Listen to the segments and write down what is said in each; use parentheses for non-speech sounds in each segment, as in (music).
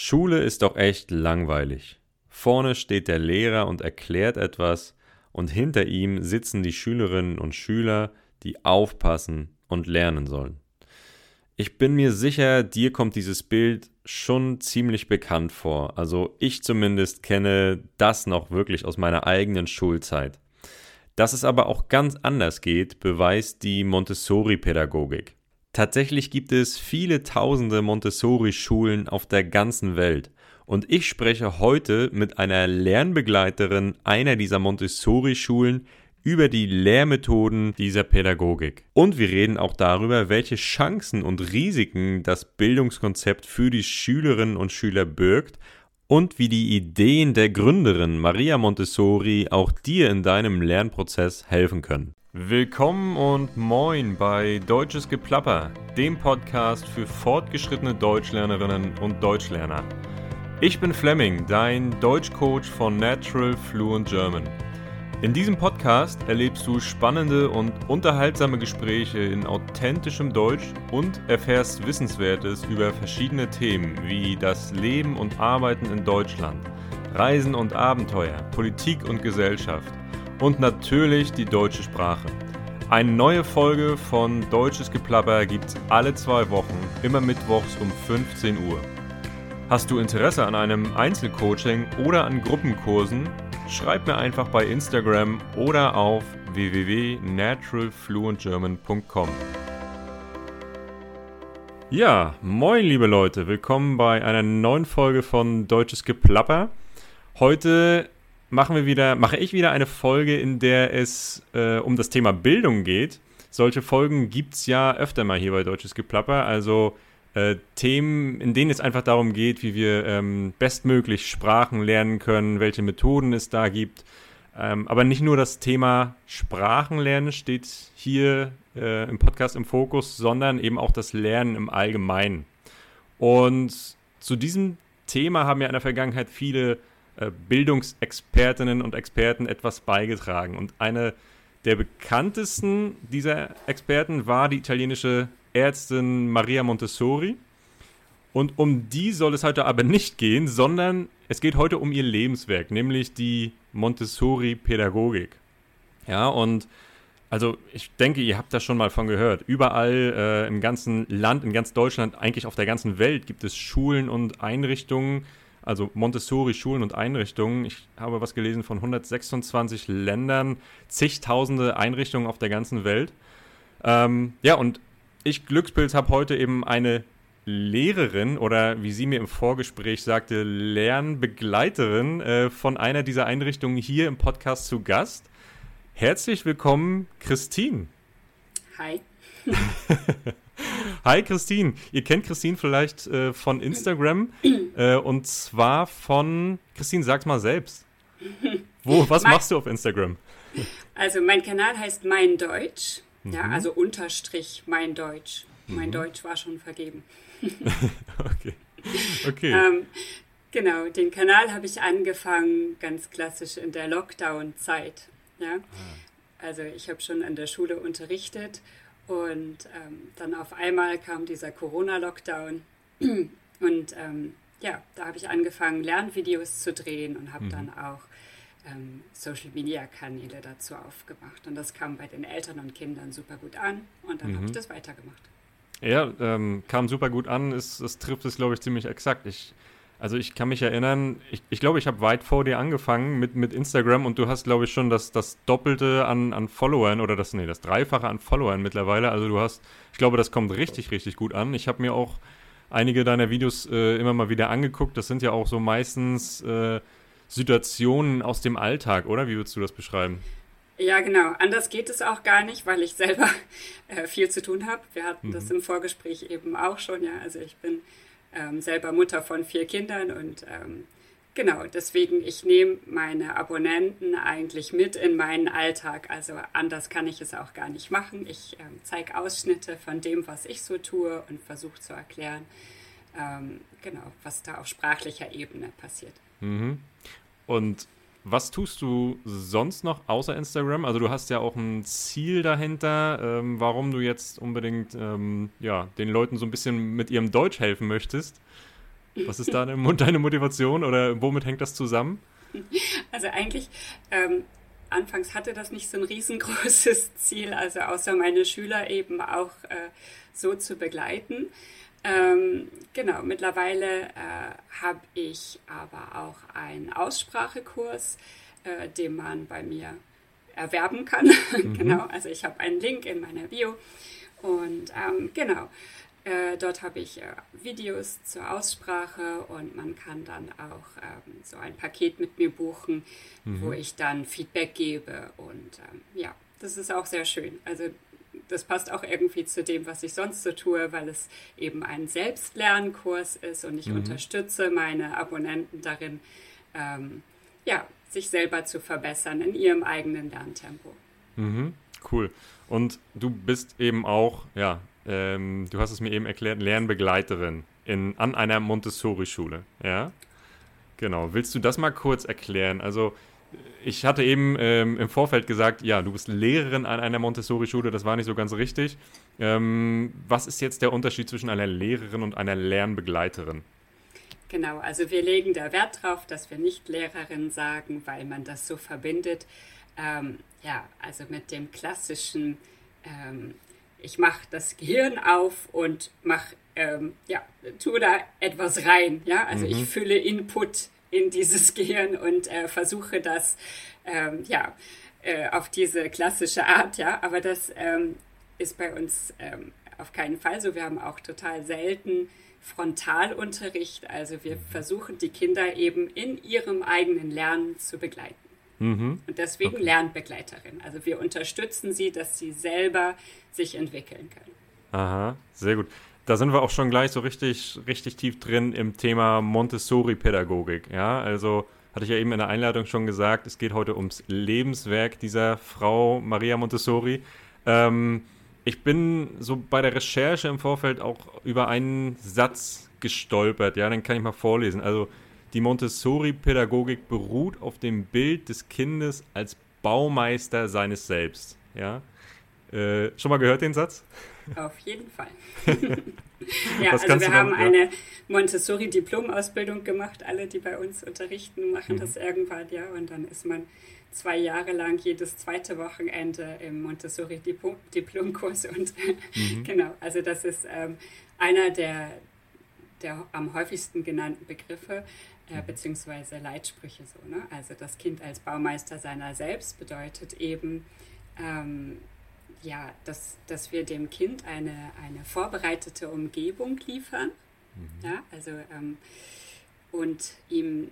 Schule ist doch echt langweilig. Vorne steht der Lehrer und erklärt etwas, und hinter ihm sitzen die Schülerinnen und Schüler, die aufpassen und lernen sollen. Ich bin mir sicher, dir kommt dieses Bild schon ziemlich bekannt vor. Also ich zumindest kenne das noch wirklich aus meiner eigenen Schulzeit. Dass es aber auch ganz anders geht, beweist die Montessori-Pädagogik. Tatsächlich gibt es viele tausende Montessori-Schulen auf der ganzen Welt. Und ich spreche heute mit einer Lernbegleiterin einer dieser Montessori-Schulen über die Lehrmethoden dieser Pädagogik. Und wir reden auch darüber, welche Chancen und Risiken das Bildungskonzept für die Schülerinnen und Schüler birgt und wie die Ideen der Gründerin Maria Montessori auch dir in deinem Lernprozess helfen können. Willkommen und moin bei Deutsches Geplapper, dem Podcast für fortgeschrittene Deutschlernerinnen und Deutschlerner. Ich bin Fleming, dein Deutschcoach von Natural Fluent German. In diesem Podcast erlebst du spannende und unterhaltsame Gespräche in authentischem Deutsch und erfährst Wissenswertes über verschiedene Themen wie das Leben und Arbeiten in Deutschland, Reisen und Abenteuer, Politik und Gesellschaft und natürlich die deutsche Sprache. Eine neue Folge von Deutsches Geplapper gibt's alle zwei Wochen, immer mittwochs um 15 Uhr. Hast du Interesse an einem Einzelcoaching oder an Gruppenkursen? Schreib mir einfach bei Instagram oder auf www.naturalfluentgerman.com. Ja, moin liebe Leute, willkommen bei einer neuen Folge von Deutsches Geplapper. Heute machen wir wieder, mache ich wieder eine Folge, in der es äh, um das Thema Bildung geht. Solche Folgen gibt es ja öfter mal hier bei Deutsches Geplapper. Also äh, Themen, in denen es einfach darum geht, wie wir ähm, bestmöglich Sprachen lernen können, welche Methoden es da gibt. Ähm, aber nicht nur das Thema Sprachenlernen steht hier äh, im Podcast im Fokus, sondern eben auch das Lernen im Allgemeinen. Und zu diesem Thema haben ja in der Vergangenheit viele Bildungsexpertinnen und Experten etwas beigetragen. Und eine der bekanntesten dieser Experten war die italienische Ärztin Maria Montessori. Und um die soll es heute aber nicht gehen, sondern es geht heute um ihr Lebenswerk, nämlich die Montessori-Pädagogik. Ja, und also ich denke, ihr habt das schon mal von gehört. Überall äh, im ganzen Land, in ganz Deutschland, eigentlich auf der ganzen Welt gibt es Schulen und Einrichtungen, also Montessori-Schulen und Einrichtungen. Ich habe was gelesen von 126 Ländern, zigtausende Einrichtungen auf der ganzen Welt. Ähm, ja, und ich Glückspilz habe heute eben eine Lehrerin oder wie sie mir im Vorgespräch sagte, Lernbegleiterin äh, von einer dieser Einrichtungen hier im Podcast zu Gast. Herzlich willkommen, Christine. Hi. (laughs) Hi Christine. Ihr kennt Christine vielleicht äh, von Instagram (clears throat) äh, und zwar von Christine, sag's mal selbst. Wo, was machst du auf Instagram? Also mein Kanal heißt Mein Deutsch Mhm. Ja, also Unterstrich mein Deutsch. Mein mhm. Deutsch war schon vergeben. (laughs) okay. Okay. ähm, genau, den Kanal habe ich angefangen ganz klassisch in der Lockdown-Zeit. Ja? Ah. Also ich habe schon an der Schule unterrichtet und ähm, dann auf einmal kam dieser Corona-Lockdown (clears throat) und ähm, ja, da habe ich angefangen, Lernvideos zu drehen und habe mhm. dann auch ähm, Social-Media-Kanäle dazu aufgemacht. Und das kam bei den Eltern und Kindern super gut an und dann mhm. habe ich das weitergemacht. Ja, ähm, kam super gut an. Es, es trifft es, glaube ich, ziemlich exakt. Ich, also ich kann mich erinnern, ich, ich glaube, ich habe weit vor dir angefangen mit, mit Instagram und du hast, glaube ich, schon das, das Doppelte an, an Followern oder das, nee, das Dreifache an Followern mittlerweile. Also du hast, ich glaube, das kommt richtig, richtig gut an. Ich habe mir auch einige deiner Videos äh, immer mal wieder angeguckt. Das sind ja auch so meistens äh, Situationen aus dem Alltag, oder? Wie würdest du das beschreiben? Ja, genau. Anders geht es auch gar nicht, weil ich selber (laughs) äh, viel zu tun habe. Wir hatten mhm. das im Vorgespräch eben auch schon, ja. Also ich bin ähm, selber Mutter von vier Kindern und ähm, genau, deswegen, ich nehme meine Abonnenten eigentlich mit in meinen Alltag. Also anders kann ich es auch gar nicht machen. Ich ähm, zeige Ausschnitte von dem, was ich so tue und versuche zu erklären, ähm, genau, was da auf sprachlicher Ebene passiert. Mhm. Und was tust du sonst noch außer Instagram? Also du hast ja auch ein Ziel dahinter, ähm, warum du jetzt unbedingt ähm, ja, den Leuten so ein bisschen mit ihrem Deutsch helfen möchtest. Was ist da deine Motivation oder womit hängt das zusammen? (laughs) Also eigentlich, ähm, anfangs hatte das nicht so ein riesengroßes (laughs) Ziel, also außer meine Schüler eben auch äh, so zu begleiten. Ähm, genau, mittlerweile äh, habe ich aber auch einen Aussprachekurs, äh, den man bei mir erwerben kann. (laughs) Mhm. genau, also ich habe einen Link in meiner Bio und ähm, genau, äh, dort habe ich äh, Videos zur Aussprache und man kann dann auch ähm, so ein Paket mit mir buchen, mhm. wo ich dann Feedback gebe und ähm, ja, das ist auch sehr schön. Also das passt auch irgendwie zu dem, was ich sonst so tue, weil es eben ein Selbstlernkurs ist und ich mhm. unterstütze meine Abonnenten darin, ähm, ja, sich selber zu verbessern in ihrem eigenen Lerntempo. Mhm, cool. Und du bist eben auch, ja, ähm, du hast es mir eben erklärt, Lernbegleiterin in, an einer Montessori-Schule, ja? Genau. Willst du das mal kurz erklären? Also, ich hatte eben ähm, im Vorfeld gesagt, ja, du bist Lehrerin an einer Montessori-Schule, das war nicht so ganz richtig. Ähm, was ist jetzt der Unterschied zwischen einer Lehrerin und einer Lernbegleiterin? Genau, also wir legen da Wert drauf, dass wir nicht Lehrerin sagen, weil man das so verbindet. Ähm, ja, also mit dem klassischen, ähm, ich mache das Gehirn auf und mache, ähm, ja, tue da etwas rein. Ja, also mhm. ich fülle Input in dieses (laughs) Gehirn und äh, versuche das ähm, ja, äh, auf diese klassische Art, ja, aber das ähm, ist bei uns ähm, auf keinen Fall so. Wir haben auch total selten Frontalunterricht, also wir versuchen die Kinder eben in ihrem eigenen Lernen zu begleiten. Mhm. Und deswegen okay. Lernbegleiterin. Also wir unterstützen sie, dass sie selber sich entwickeln können. Aha, sehr gut da sind wir auch schon gleich so richtig, richtig tief drin im Thema Montessori-Pädagogik. Ja, also hatte ich ja eben in der Einladung schon gesagt, es geht heute ums Lebenswerk dieser Frau Maria Montessori. Ähm, ich bin so bei der Recherche im Vorfeld auch über einen Satz gestolpert. Ja, den kann ich mal vorlesen. Also die Montessori-Pädagogik beruht auf dem Bild des Kindes als Baumeister seines Selbst. Ja, äh, schon mal gehört den Satz? Auf jeden Fall. (laughs) ja, Was also wir haben dann, ja. eine Montessori-Diplomausbildung gemacht. Alle, die bei uns unterrichten, machen mhm. das irgendwann, ja. Und dann ist man zwei Jahre lang jedes zweite Wochenende im Montessori-Diplomkurs. Und (laughs) mhm. genau, also das ist ähm, einer der, der am häufigsten genannten Begriffe äh, mhm. beziehungsweise Leitsprüche so. Ne? Also das Kind als Baumeister seiner selbst bedeutet eben, ähm, ja, dass, dass wir dem Kind eine, eine vorbereitete Umgebung liefern. Mhm. Ja, also ähm, und ihm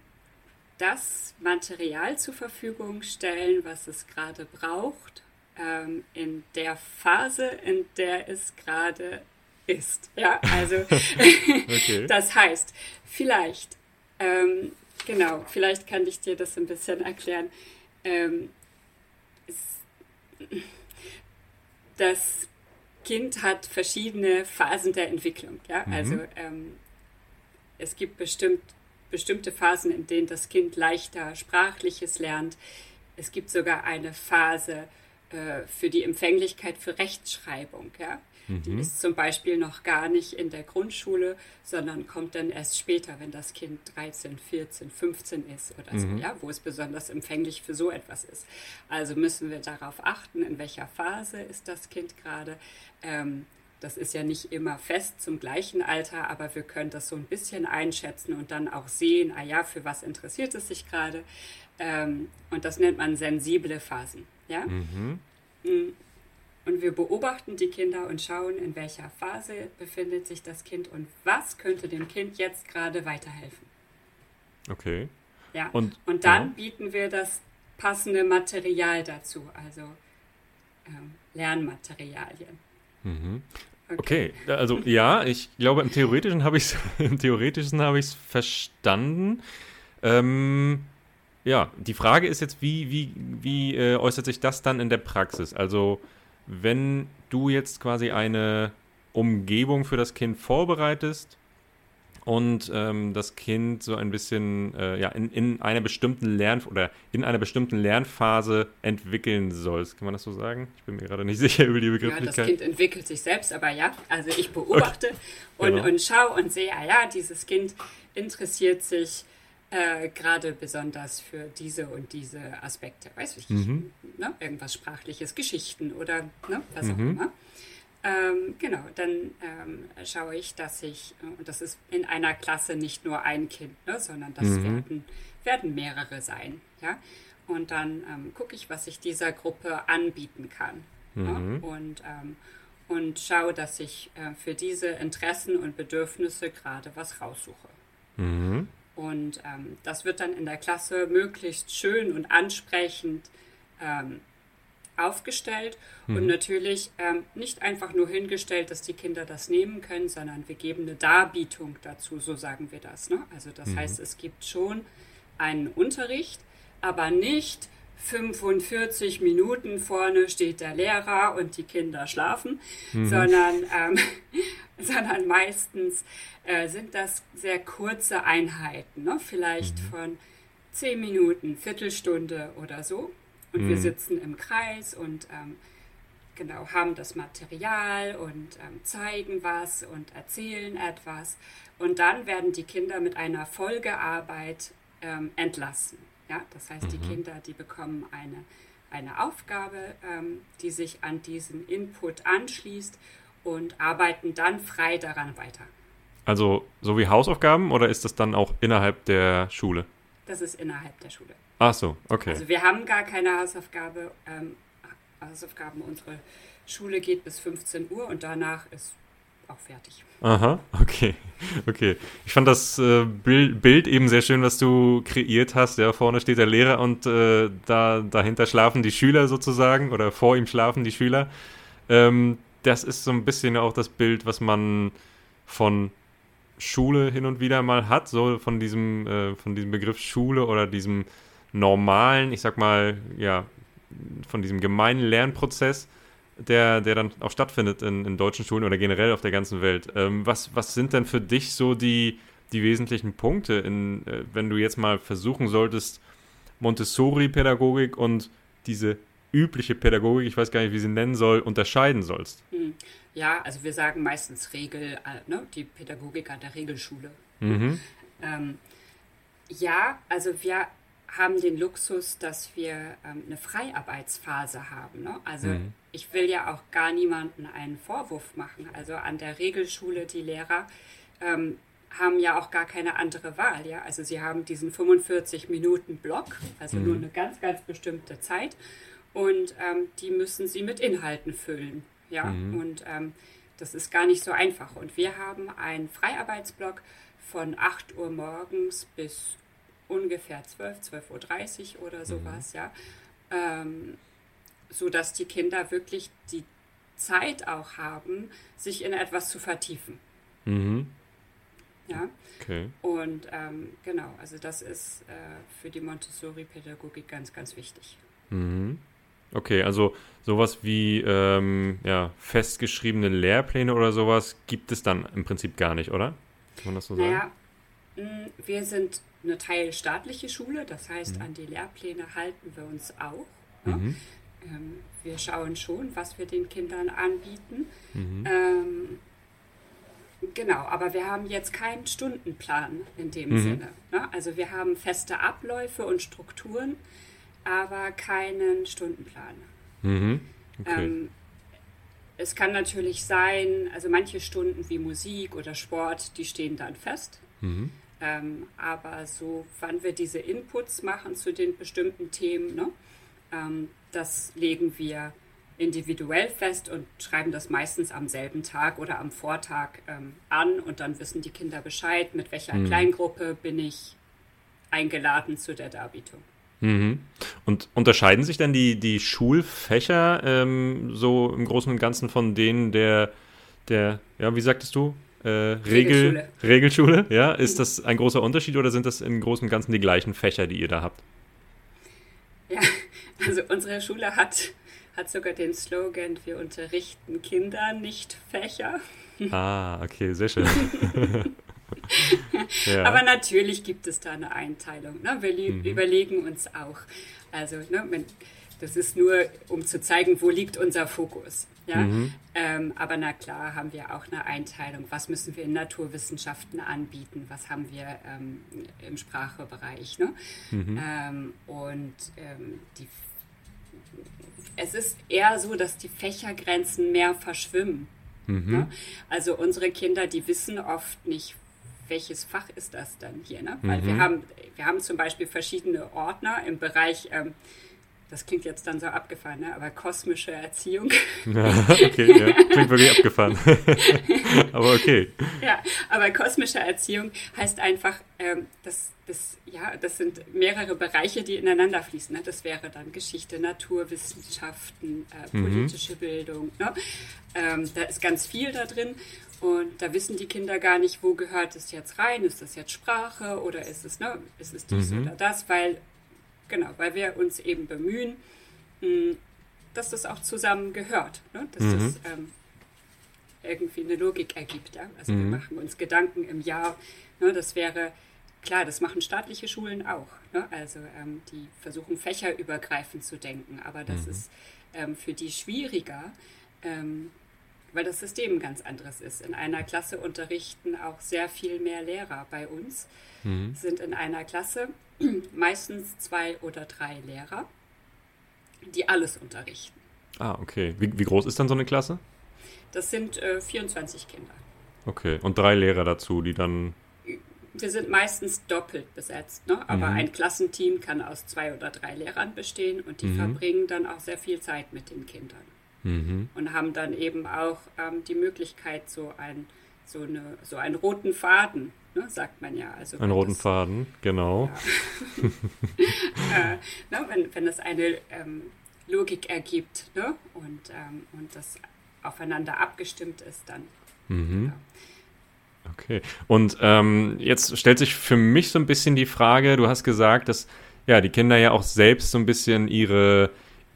das Material zur Verfügung stellen, was es gerade braucht, ähm, in der Phase, in der es gerade ist. Ja, also (laughs) (laughs) das heißt, vielleicht, ähm, genau, vielleicht kann ich dir das ein bisschen erklären. Ähm, es, das Kind hat verschiedene Phasen der Entwicklung. Ja? Mhm. Also ähm, es gibt bestimmt, bestimmte Phasen, in denen das Kind leichter Sprachliches lernt. Es gibt sogar eine Phase äh, für die Empfänglichkeit für Rechtschreibung. Ja? Mhm. Die ist zum Beispiel noch gar nicht in der Grundschule, sondern kommt dann erst später, wenn das Kind 13, 14, 15 ist oder mhm. so, ja, wo es besonders empfänglich für so etwas ist. Also müssen wir darauf achten, in welcher Phase ist das Kind gerade. Ähm, das ist ja nicht immer fest zum gleichen Alter, aber wir können das so ein bisschen einschätzen und dann auch sehen, ah ja, für was interessiert es sich gerade. Ähm, und das nennt man sensible Phasen. Ja? Mhm. Und wir beobachten die Kinder und schauen, in welcher Phase befindet sich das Kind und was könnte dem Kind jetzt gerade weiterhelfen. Okay. Ja. Und, und dann ja. bieten wir das passende Material dazu, also ähm, Lernmaterialien. Mhm. Okay. okay. also ja, ich glaube, im Theoretischen habe ich es (laughs) im Theoretischen habe ich es verstanden. Ähm, ja, die Frage ist jetzt, wie, wie, wie äh, äußert sich das dann in der Praxis? Also wenn du jetzt quasi eine Umgebung für das Kind vorbereitest und ähm, das Kind so ein bisschen äh, ja, in, in einer bestimmten Lern- oder in einer bestimmten Lernphase entwickeln sollst. Kann man das so sagen? Ich bin mir gerade nicht (laughs) sicher über die Begrifflichkeit. Ja, das Kind entwickelt sich selbst, aber ja, also ich beobachte okay. (laughs) und, genau. und schaue und sehe, ah ja, dieses Kind interessiert sich äh, gerade besonders für diese und diese Aspekte. Weiß ich, mhm. ne? irgendwas Sprachliches, Geschichten oder ne? was auch mhm. immer. Ähm, genau, dann ähm, schaue ich, dass ich, äh, und das ist in einer Klasse nicht nur ein Kind, ne, sondern das mhm. werden, werden mehrere sein. Ja? Und dann ähm, gucke ich, was ich dieser Gruppe anbieten kann. Mhm. Ja? Und, ähm, und schaue, dass ich äh, für diese Interessen und Bedürfnisse gerade was raussuche. Mhm. Und ähm, das wird dann in der Klasse möglichst schön und ansprechend ähm, aufgestellt mhm. und natürlich ähm, nicht einfach nur hingestellt, dass die Kinder das nehmen können, sondern wir geben eine Darbietung dazu, so sagen wir das. Ne? Also das mhm. heißt, es gibt schon einen Unterricht, aber nicht 45 Minuten vorne steht der Lehrer und die Kinder schlafen, mhm. sondern, ähm, (laughs) sondern meistens äh, sind das sehr kurze Einheiten, ne? vielleicht mhm. von 10 Minuten, Viertelstunde oder so. Und mhm. wir sitzen im Kreis und ähm, genau haben das Material und ähm, zeigen was und erzählen etwas. Und dann werden die Kinder mit einer Folgearbeit ähm, entlassen. Ja, das heißt, mhm. die Kinder, die bekommen eine, eine Aufgabe, ähm, die sich an diesen Input anschließt und arbeiten dann frei daran weiter. Also so wie Hausaufgaben oder ist das dann auch innerhalb der Schule? Das ist innerhalb der Schule. Ach so, okay. Also wir haben gar keine Hausaufgabe, ähm, Hausaufgaben. Unsere Schule geht bis 15 Uhr und danach ist auch fertig. Aha, okay. Okay. Ich fand das äh, Bild eben sehr schön, was du kreiert hast. Ja, vorne steht der Lehrer und äh, da dahinter schlafen die Schüler sozusagen oder vor ihm schlafen die Schüler. Ähm, das ist so ein bisschen auch das Bild, was man von Schule hin und wieder mal hat, so von diesem, äh, von diesem Begriff Schule oder diesem normalen, ich sag mal, ja, von diesem gemeinen Lernprozess, der, der dann auch stattfindet in, in deutschen Schulen oder generell auf der ganzen Welt. Ähm, was, was sind denn für dich so die, die wesentlichen Punkte, in, äh, wenn du jetzt mal versuchen solltest, Montessori-Pädagogik und diese übliche Pädagogik, ich weiß gar nicht, wie sie nennen soll, unterscheiden sollst? Hm. Ja, also wir sagen meistens Regel, äh, ne, die Pädagogik an der Regelschule. Mhm. Ähm, ja, also wir haben den Luxus, dass wir ähm, eine Freiarbeitsphase haben. Ne? Also mhm. ich will ja auch gar niemanden einen Vorwurf machen. Also an der Regelschule, die Lehrer ähm, haben ja auch gar keine andere Wahl. Ja? Also sie haben diesen 45 Minuten Block, also mhm. nur eine ganz, ganz bestimmte Zeit. Und ähm, die müssen sie mit Inhalten füllen. Ja? Mhm. Und ähm, das ist gar nicht so einfach. Und wir haben einen Freiarbeitsblock von 8 Uhr morgens bis ungefähr 12, 12.30 Uhr oder mhm. sowas, mhm. ja. Ähm, so dass die Kinder wirklich die Zeit auch haben, sich in etwas zu vertiefen. Mhm. Ja. Okay. Und ähm, genau, also das ist äh, für die Montessori-Pädagogik ganz, ganz wichtig. Mhm. Okay, also sowas wie ähm, ja, festgeschriebene Lehrpläne oder sowas gibt es dann im Prinzip gar nicht, oder? Kann man das so naja, sagen? Wir sind eine teilstaatliche Schule, das heißt, mhm. an die Lehrpläne halten wir uns auch. Ne? Mhm. Ähm, wir schauen schon, was wir den Kindern anbieten. Mhm. Ähm, genau, aber wir haben jetzt keinen Stundenplan in dem mhm. Sinne. Ne? Also wir haben feste Abläufe und Strukturen, aber keinen Stundenplan. Mhm. Okay. Ähm, es kann natürlich sein, also manche Stunden wie Musik oder Sport, die stehen dann fest. Ähm, aber so, wann wir diese Inputs machen zu den bestimmten Themen, ne, ähm, das legen wir individuell fest und schreiben das meistens am selben Tag oder am Vortag ähm, an und dann wissen die Kinder Bescheid, mit welcher mhm. Kleingruppe bin ich eingeladen zu der Darbietung. Mhm. Und unterscheiden sich dann die, die Schulfächer ähm, so im Großen und Ganzen von denen der, der, ja, wie sagtest du, äh, Regel, Regelschule. Regelschule, ja. Ist das ein großer Unterschied oder sind das im Großen und Ganzen die gleichen Fächer, die ihr da habt? Ja, also unsere Schule hat, hat sogar den Slogan, wir unterrichten Kinder, nicht Fächer. Ah, okay, sehr schön. (laughs) ja. Aber natürlich gibt es da eine Einteilung. Ne? Wir mhm. überlegen uns auch. Also, ne, das ist nur, um zu zeigen, wo liegt unser Fokus. Ja? Mhm. Ähm, aber na klar haben wir auch eine Einteilung, was müssen wir in Naturwissenschaften anbieten, was haben wir ähm, im Sprachebereich. Ne? Mhm. Ähm, und ähm, die, es ist eher so, dass die Fächergrenzen mehr verschwimmen. Mhm. Ne? Also unsere Kinder, die wissen oft nicht, welches Fach ist das dann hier? Ne? Weil wir, mhm. haben, wir haben zum Beispiel verschiedene Ordner im Bereich ähm, das klingt jetzt dann so abgefahren, ne? aber kosmische Erziehung. (laughs) Ja, okay, ja. klingt wirklich abgefahren. (laughs) aber okay. Ja, aber kosmische Erziehung heißt einfach, ähm, das, das, ja, das sind mehrere Bereiche, die ineinander fließen. Ne? Das wäre dann Geschichte, Naturwissenschaften, äh, mhm. politische mhm. Bildung. Ne? Ähm, da ist ganz viel da drin. Und da wissen die Kinder gar nicht, wo gehört es jetzt rein? Ist das jetzt Sprache oder ist es, ne, ist es dies mhm. oder das? Weil Genau, weil wir uns eben bemühen, hm, dass das auch zusammen gehört, ne? dass mhm. das ähm, irgendwie eine Logik ergibt. Ja? Also mhm. wir machen uns Gedanken im Jahr, ne? das wäre, klar, das machen staatliche Schulen auch. Ne? Also ähm, die versuchen fächerübergreifend zu denken, aber das mhm. ist ähm, für die schwieriger, ähm, weil das System ein ganz anderes ist. In einer Klasse unterrichten auch sehr viel mehr Lehrer bei uns, mhm. sind in einer Klasse (clears throat) meistens zwei oder drei Lehrer, die alles unterrichten. Ah, okay. Wie, wie groß ist dann so eine Klasse? Das sind äh, 24 Kinder. Okay, und drei Lehrer dazu, die dann. Wir sind meistens doppelt besetzt, ne? aber mhm. ein Klassenteam kann aus zwei oder drei Lehrern bestehen und die mhm. verbringen dann auch sehr viel Zeit mit den Kindern. Mhm. Und haben dann eben auch ähm, die Möglichkeit, so, ein, so, eine, so einen roten Faden ne, sagt man ja. Also Einen roten das, Faden, genau. Ja. (laughs) äh, ne, wenn, wenn es eine ähm, Logik ergibt ne, und, ähm, und das aufeinander abgestimmt ist, dann. Mhm. Ja. Okay. Und ähm, jetzt stellt sich für mich so ein bisschen die Frage, du hast gesagt, dass ja die Kinder ja auch selbst so ein bisschen ihre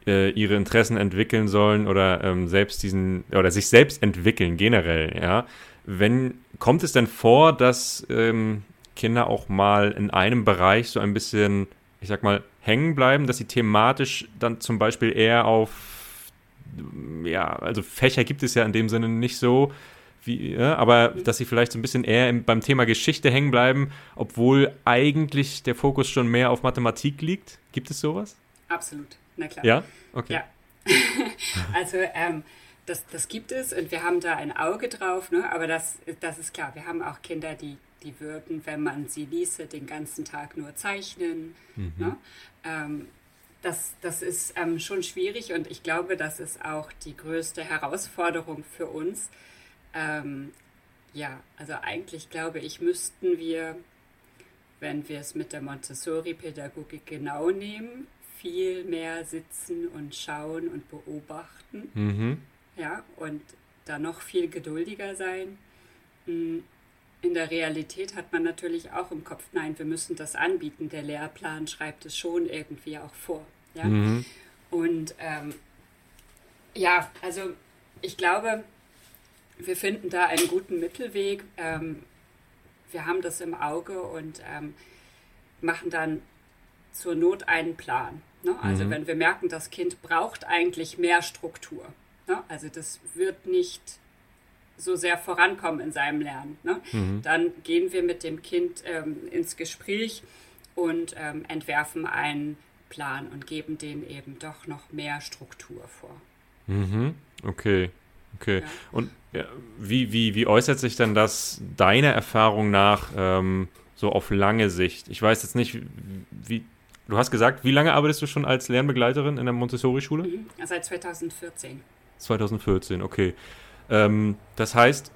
äh, ihre Interessen entwickeln sollen oder ähm, selbst diesen oder sich selbst entwickeln generell, ja. Wenn, kommt es denn vor, dass ähm, Kinder auch mal in einem Bereich so ein bisschen, ich sag mal, hängen bleiben, dass sie thematisch dann zum Beispiel eher auf, ja, also Fächer gibt es ja in dem Sinne nicht so, wie, ja, aber dass sie vielleicht so ein bisschen eher im, beim Thema Geschichte hängen bleiben, obwohl eigentlich der Fokus schon mehr auf Mathematik liegt? Gibt es sowas? Absolut, na klar. Ja, okay. Ja. (laughs) also ähm, das, das gibt es und wir haben da ein Auge drauf, ne? aber das, das ist klar. Wir haben auch Kinder, die, die würden, wenn man sie ließe, den ganzen Tag nur zeichnen. Mhm. Ne? Ähm, das, das ist ähm, schon schwierig und ich glaube, das ist auch die größte Herausforderung für uns. Ähm, ja, also eigentlich glaube ich, müssten wir, wenn wir es mit der Montessori-Pädagogik genau nehmen, viel mehr sitzen und schauen und beobachten. Mhm ja, und da noch viel geduldiger sein. Hm, in der Realität hat man natürlich auch im Kopf, nein, wir müssen das anbieten. Der Lehrplan schreibt es schon irgendwie auch vor. Ja? Mhm. Und ähm, ja, also ich glaube, wir finden da einen guten Mittelweg. Ähm, wir haben das im Auge und ähm, machen dann zur Not einen Plan. Ne? Also mhm. wenn wir merken, das Kind braucht eigentlich mehr Struktur, Ne? Also das wird nicht so sehr vorankommen in seinem Lernen. Ne? Mhm. Dann gehen wir mit dem Kind ähm, ins Gespräch und ähm, entwerfen einen Plan und geben dem eben doch noch mehr Struktur vor. Mhm. Okay. Okay. Ja. Und ja, wie, wie, wie äußert sich denn das deiner Erfahrung nach ähm, so auf lange Sicht? Ich weiß jetzt nicht, wie, du hast gesagt, wie lange arbeitest du schon als Lernbegleiterin in der Montessori-Schule? Mhm. Seit 2014. 2014, okay. Ähm, das heißt,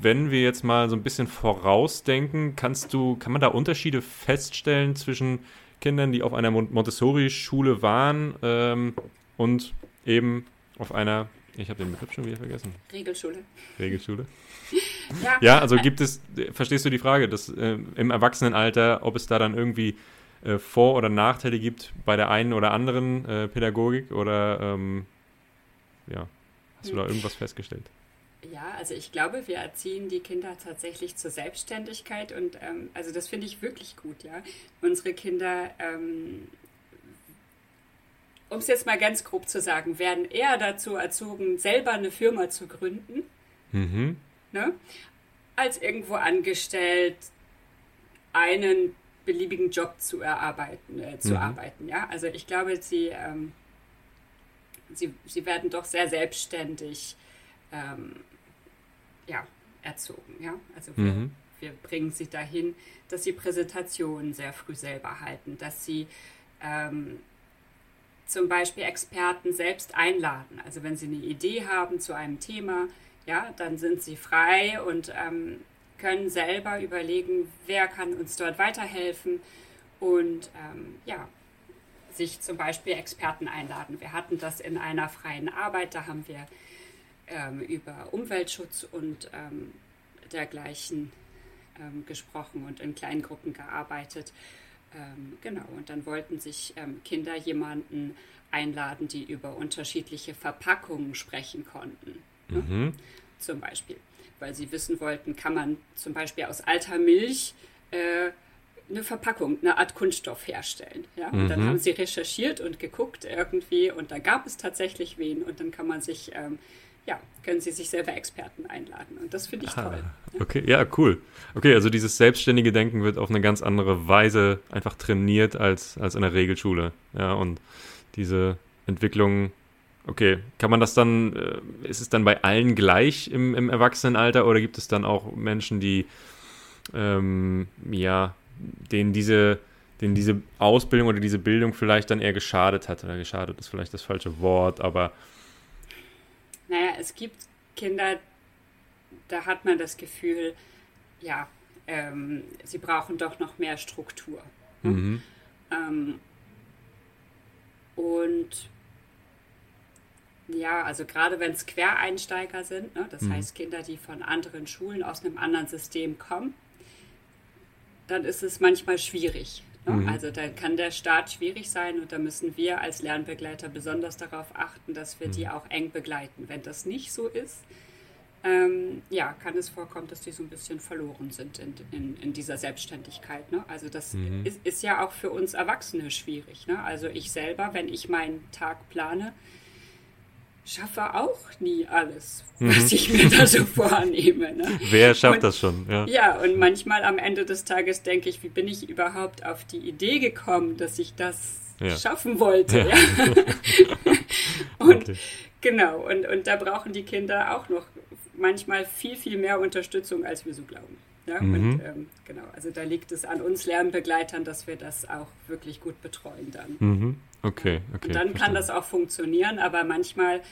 wenn wir jetzt mal so ein bisschen vorausdenken, kannst du, kann man da Unterschiede feststellen zwischen Kindern, die auf einer Montessori-Schule waren ähm, und eben auf einer, ich habe den Begriff schon wieder vergessen. Regelschule. Regelschule. (laughs) ja. ja, also gibt es, verstehst du die Frage, dass äh, im Erwachsenenalter, ob es da dann irgendwie äh, Vor- oder Nachteile gibt bei der einen oder anderen äh, Pädagogik oder ähm, ja. Hast du da irgendwas festgestellt? Ja, also ich glaube, wir erziehen die Kinder tatsächlich zur Selbstständigkeit und ähm, also das finde ich wirklich gut, ja. Unsere Kinder ähm, um es jetzt mal ganz grob zu sagen, werden eher dazu erzogen, selber eine Firma zu gründen, mhm. ne, als irgendwo angestellt einen beliebigen Job zu erarbeiten, äh, zu mhm. arbeiten. Ja, also ich glaube, sie, ähm, sie, sie werden doch sehr selbstständig ähm, ja, erzogen. Ja, also wir, mhm. wir bringen sie dahin, dass sie Präsentationen sehr früh selber halten, dass sie ähm, zum Beispiel Experten selbst einladen. Also wenn sie eine Idee haben zu einem Thema, ja, dann sind sie frei und ähm, können selber überlegen, wer kann uns dort weiterhelfen und ähm, ja, sich zum Beispiel Experten einladen. Wir hatten das in einer freien Arbeit, da haben wir ähm, über Umweltschutz und ähm, dergleichen ähm, gesprochen und in kleinen Gruppen gearbeitet. Ähm, genau, und dann wollten sich ähm, Kinder jemanden einladen, die über unterschiedliche Verpackungen sprechen konnten. Ne? Mhm. Zum Beispiel, weil sie wissen wollten, kann man zum Beispiel aus alter Milch äh, eine Verpackung, eine Art Kunststoff herstellen. Ja? Und mhm. dann haben sie recherchiert und geguckt irgendwie und da gab es tatsächlich wen und dann kann man sich ähm, ja, können Sie sich selber Experten einladen. Und das finde ich ah, toll. Okay, ja, cool. Okay, also dieses selbstständige Denken wird auf eine ganz andere Weise einfach trainiert als, als in der Regelschule. Ja, und diese Entwicklung, okay, kann man das dann, äh, ist es dann bei allen gleich im, im Erwachsenenalter oder gibt es dann auch Menschen, die, ähm, ja, denen diese, denen diese Ausbildung oder diese Bildung vielleicht dann eher geschadet hat oder geschadet ist vielleicht das falsche Wort, aber naja, es gibt Kinder, da hat man das Gefühl, ja, ähm, sie brauchen doch noch mehr Struktur. Ne? Mhm. Ähm, und ja, also gerade wenn es Quereinsteiger sind, ne, das mhm. heißt Kinder, die von anderen Schulen aus einem anderen System kommen, dann ist es manchmal schwierig. Ne? Mhm. Also da kann der Start schwierig sein und da müssen wir als Lernbegleiter besonders darauf achten, dass wir mhm. die auch eng begleiten. Wenn das nicht so ist, ähm, ja, kann es vorkommen, dass die so ein bisschen verloren sind in, in, in dieser Selbstständigkeit. Ne? Also das mhm. ist, ist, ja auch für uns Erwachsene schwierig. Ne? Also ich selber, wenn ich meinen Tag plane, schaffe auch nie alles, mhm. was ich mir da so (laughs) vornehme. Ne? Wer schafft und, das schon? Ja. ja, und manchmal am Ende des Tages denke ich, wie bin ich überhaupt auf die Idee gekommen, dass ich das ja. schaffen wollte. Ja. (laughs) und okay. genau, und, und da brauchen die Kinder auch noch manchmal viel, viel mehr Unterstützung, als wir so glauben. Ja, mhm. und ähm, genau, also da liegt es an uns Lernbegleitern, dass wir das auch wirklich gut betreuen dann. Mhm. Okay, okay. Und dann verstehe. kann das auch funktionieren, aber manchmal,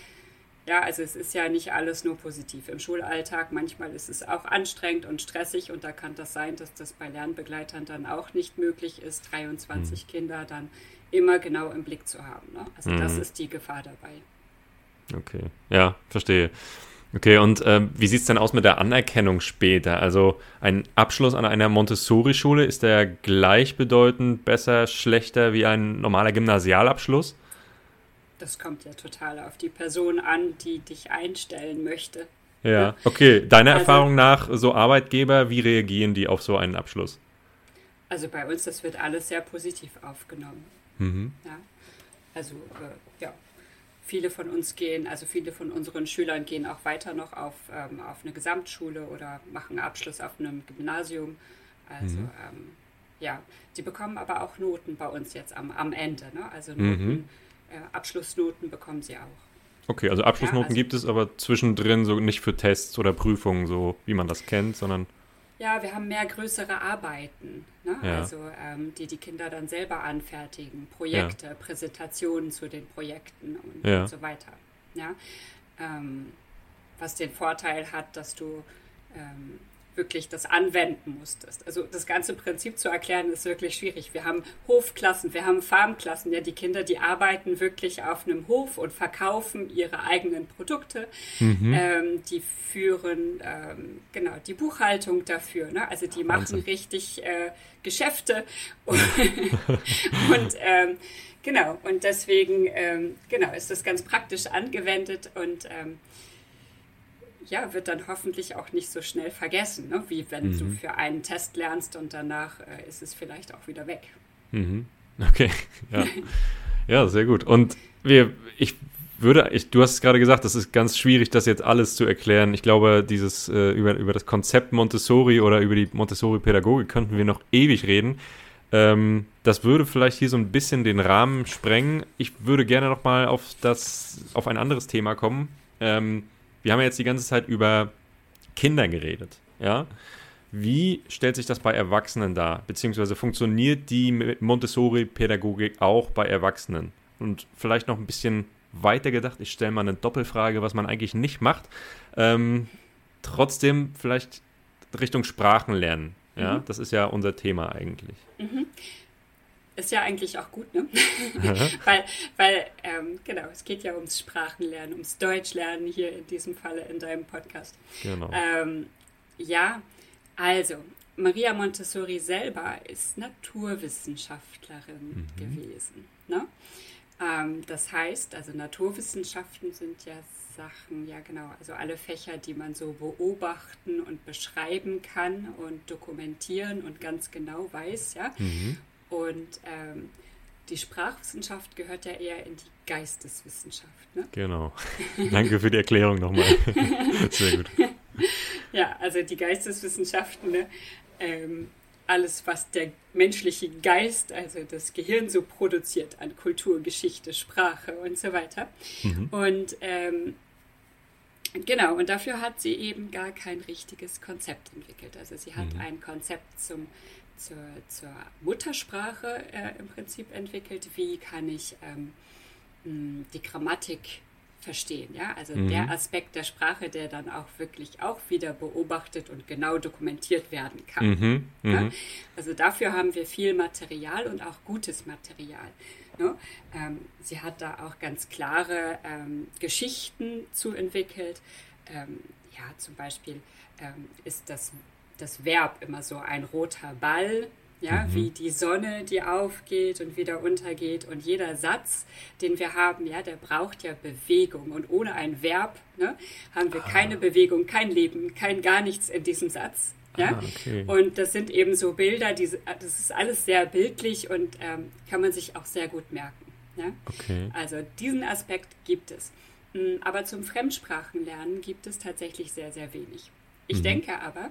ja, also es ist ja nicht alles nur positiv im Schulalltag. Manchmal ist es auch anstrengend und stressig und da kann das sein, dass das bei Lernbegleitern dann auch nicht möglich ist, 23 mhm. Kinder dann immer genau im Blick zu haben. Ne? Also mhm. das ist die Gefahr dabei. Okay, ja, verstehe. Okay, und äh, wie sieht es denn aus mit der Anerkennung später? Also ein Abschluss an einer Montessori-Schule, ist der gleichbedeutend besser, schlechter wie ein normaler Gymnasialabschluss? Das kommt ja total auf die Person an, die dich einstellen möchte. Ja, okay. Deiner also, Erfahrung nach, so Arbeitgeber, wie reagieren die auf so einen Abschluss? Also bei uns, das wird alles sehr positiv aufgenommen. Mhm. Ja. Also, äh, ja, viele von uns gehen, also viele von unseren Schülern gehen auch weiter noch auf, ähm, auf eine Gesamtschule oder machen Abschluss auf einem Gymnasium. Also mhm. ähm, ja, die bekommen aber auch Noten bei uns jetzt am, am Ende. Ne? Also Noten, mhm. äh, Abschlussnoten bekommen sie auch. Okay, also Abschlussnoten ja, also, gibt es aber zwischendrin so nicht für Tests oder Prüfungen, so wie man das kennt, sondern ja, wir haben mehr größere Arbeiten, ne? ja. also ähm, die die Kinder dann selber anfertigen, Projekte, ja. Präsentationen zu den Projekten und, ja. und so weiter. Ja? Ähm, was den Vorteil hat, dass du ähm, wirklich das anwenden musstest. Also das ganze Prinzip zu erklären ist wirklich schwierig. Wir haben Hofklassen, wir haben Farmklassen, ja, die Kinder, die arbeiten wirklich auf einem Hof und verkaufen ihre eigenen Produkte. Mhm. Ähm, die führen ähm, genau die Buchhaltung dafür. Ne? Also die machen Wahnsinn. richtig äh, Geschäfte (laughs) und, und ähm, genau und deswegen ähm, genau ist das ganz praktisch angewendet und ähm, ja, wird dann hoffentlich auch nicht so schnell vergessen, ne? wie wenn mhm. du für einen Test lernst und danach äh, ist es vielleicht auch wieder weg. Mhm. Okay, (laughs) ja. Ja, sehr gut. Und wir, ich würde, ich, du hast es gerade gesagt, das ist ganz schwierig, das jetzt alles zu erklären. Ich glaube, dieses äh, über, über das Konzept Montessori oder über die Montessori-Pädagogik könnten wir noch ewig reden. Ähm, das würde vielleicht hier so ein bisschen den Rahmen sprengen. Ich würde gerne noch mal auf das, auf ein anderes Thema kommen. Ähm, wir haben ja jetzt die ganze Zeit über Kinder geredet, ja. Wie stellt sich das bei Erwachsenen dar? Beziehungsweise funktioniert die Montessori-Pädagogik auch bei Erwachsenen? Und vielleicht noch ein bisschen weiter gedacht, ich stelle mal eine Doppelfrage, was man eigentlich nicht macht. Ähm, trotzdem vielleicht Richtung Sprachen lernen. Ja, mhm. das ist ja unser Thema eigentlich. Mhm. Ist ja eigentlich auch gut, ne? (laughs) weil, weil ähm, genau, es geht ja ums Sprachenlernen, ums Deutschlernen hier in diesem Falle in deinem Podcast. Genau. Ähm, ja, also, Maria Montessori selber ist Naturwissenschaftlerin mhm. gewesen. Ne? Ähm, das heißt, also Naturwissenschaften sind ja Sachen, ja genau, also alle Fächer, die man so beobachten und beschreiben kann und dokumentieren und ganz genau weiß, ja. Mhm. Und ähm, die Sprachwissenschaft gehört ja eher in die Geisteswissenschaft. Ne? Genau. (laughs) Danke für die Erklärung nochmal. (laughs) Sehr gut. Ja, also die Geisteswissenschaften, ne, ähm, alles, was der menschliche Geist, also das Gehirn so produziert an Kultur, Geschichte, Sprache und so weiter. Mhm. Und ähm, genau, und dafür hat sie eben gar kein richtiges Konzept entwickelt. Also sie hat mhm. ein Konzept zum, zur, zur Muttersprache äh, im Prinzip entwickelt. Wie kann ich ähm, die Grammatik verstehen. Ja? Also mhm. der Aspekt der Sprache, der dann auch wirklich auch wieder beobachtet und genau dokumentiert werden kann. Mhm. Ja? Mhm. Also dafür haben wir viel Material und auch gutes Material. Ne? Ähm, sie hat da auch ganz klare ähm, Geschichten zu entwickelt. Ähm, ja, zum Beispiel ähm, ist das, das Verb immer so ein roter Ball ja, mhm. wie die Sonne, die aufgeht und wieder untergeht. Und jeder Satz, den wir haben, ja, der braucht ja Bewegung. Und ohne ein Verb ne, haben wir ah. keine Bewegung, kein Leben, kein gar nichts in diesem Satz. Ja? Ah, okay. Und das sind eben so Bilder, die, das ist alles sehr bildlich und ähm, kann man sich auch sehr gut merken. Ja? Okay. Also diesen Aspekt gibt es. Hm, aber zum Fremdsprachenlernen gibt es tatsächlich sehr, sehr wenig. Ich mhm. denke aber,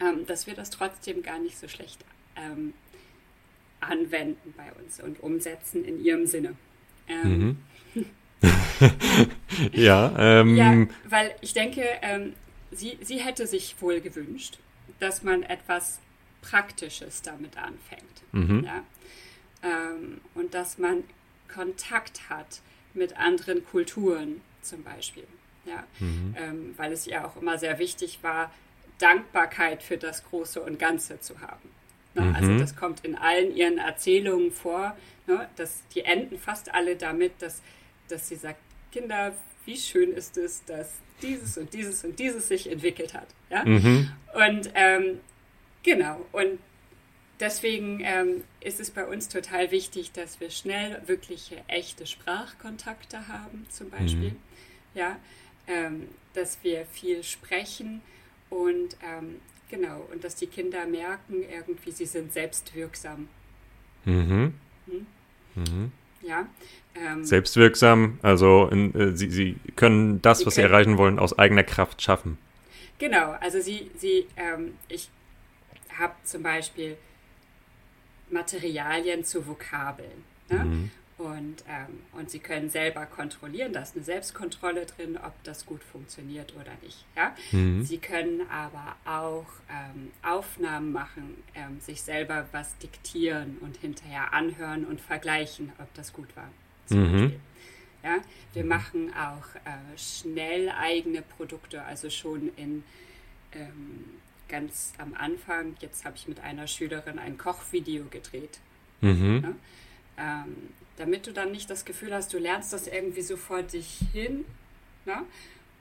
ähm, dass wir das trotzdem gar nicht so schlecht ähm, anwenden bei uns und umsetzen in ihrem Sinne. Ähm, mhm. (laughs) (laughs) ja, ähm, ja, weil ich denke, ähm, sie, sie hätte sich wohl gewünscht, dass man etwas Praktisches damit anfängt. Mhm. Ja? Ähm, und dass man Kontakt hat mit anderen Kulturen zum Beispiel. Ja? Mhm. Weil es ihr auch immer sehr wichtig war, Dankbarkeit für das Große und Ganze zu haben. Ne? Mhm. Also das kommt in allen ihren Erzählungen vor. Ne? Dass die enden fast alle damit, dass, dass sie sagt, Kinder, wie schön ist es, dass dieses und dieses und dieses sich entwickelt hat. Ja? Mhm. Und ähm, genau, und deswegen ähm, ist es bei uns total wichtig, dass wir schnell wirkliche echte Sprachkontakte haben, zum Beispiel. Mhm. Ja, ähm, dass wir viel sprechen, und ähm, genau, und dass die Kinder merken, irgendwie, sie sind selbstwirksam. Mhm. Hm? Mhm. Ja. Ähm, selbstwirksam, also in, äh, sie, sie können das, sie was können, sie erreichen wollen, aus eigener Kraft schaffen. Genau, also sie, sie ähm, ich habe zum Beispiel Materialien zu Vokabeln. Ne? Mhm. Und, ähm, und sie können selber kontrollieren, da ist eine Selbstkontrolle drin, ob das gut funktioniert oder nicht. Ja? Mhm. Sie können aber auch ähm, Aufnahmen machen, ähm, sich selber was diktieren und hinterher anhören und vergleichen, ob das gut war. Mhm. Ja? Wir machen auch äh, schnell eigene Produkte, also schon in ähm, ganz am Anfang. Jetzt habe ich mit einer Schülerin ein Kochvideo gedreht. Mhm. Ja? Ähm, damit du dann nicht das Gefühl hast, du lernst das irgendwie so vor dich hin ne?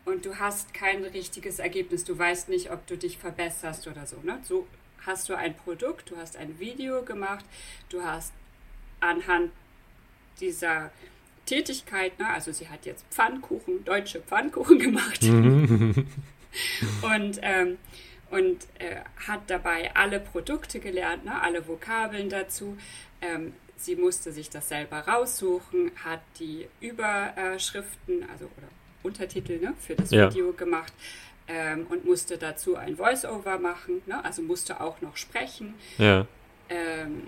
und du hast kein richtiges Ergebnis. Du weißt nicht, ob du dich verbesserst oder so. Ne? So hast du ein Produkt, du hast ein Video gemacht, du hast anhand dieser Tätigkeit, ne? also sie hat jetzt Pfannkuchen, deutsche Pfannkuchen (laughs) gemacht mhm. und, ähm, und äh, hat dabei alle Produkte gelernt, ne? alle Vokabeln dazu. Ähm, sie musste sich das selber raussuchen, hat die Überschriften, also oder Untertitel ne, für das ja. Video gemacht ähm, und musste dazu ein Voice-Over machen, ne, also musste auch noch sprechen. Ja. Ähm,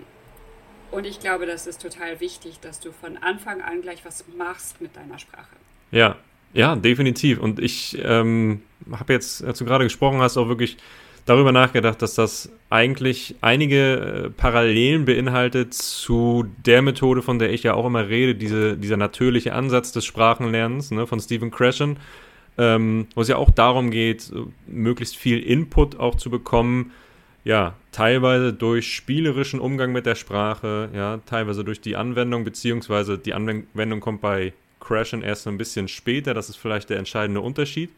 und ich glaube, das ist total wichtig, dass du von Anfang an gleich was machst mit deiner Sprache. Ja, ja, definitiv. Und ich ähm, habe jetzt, als du gerade gesprochen hast, auch wirklich darüber nachgedacht, dass das eigentlich einige äh, Parallelen beinhaltet zu der Methode, von der ich ja auch immer rede, diese, dieser natürliche Ansatz des Sprachenlernens ne, von Stephen Krashen, ähm, wo es ja auch darum geht, möglichst viel Input auch zu bekommen, ja, teilweise durch spielerischen Umgang mit der Sprache, ja, teilweise durch die Anwendung, beziehungsweise die Anwendung kommt bei Crashen erst so ein bisschen später, das ist vielleicht der entscheidende Unterschied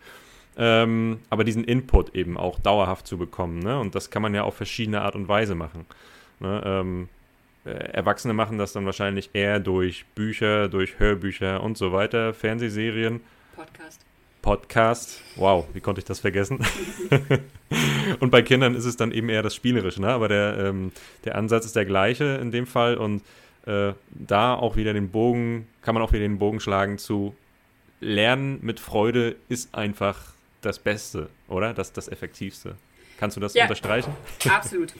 ähm, aber diesen Input eben auch dauerhaft zu bekommen. Ne? Und das kann man ja auf verschiedene Art und Weise machen. Ne? Ähm, äh, Erwachsene machen das dann wahrscheinlich eher durch Bücher, durch Hörbücher und so weiter, Fernsehserien. Podcast. Podcast. Wow, wie konnte ich das vergessen? (laughs) und bei Kindern ist es dann eben eher das Spielerische, ne? aber der, ähm, der Ansatz ist der gleiche in dem Fall und äh, da auch wieder den Bogen, kann man auch wieder den Bogen schlagen zu Lernen mit Freude ist einfach das Beste, oder? Das das Effektivste. Kannst du das ja, unterstreichen? (laughs) Absolut.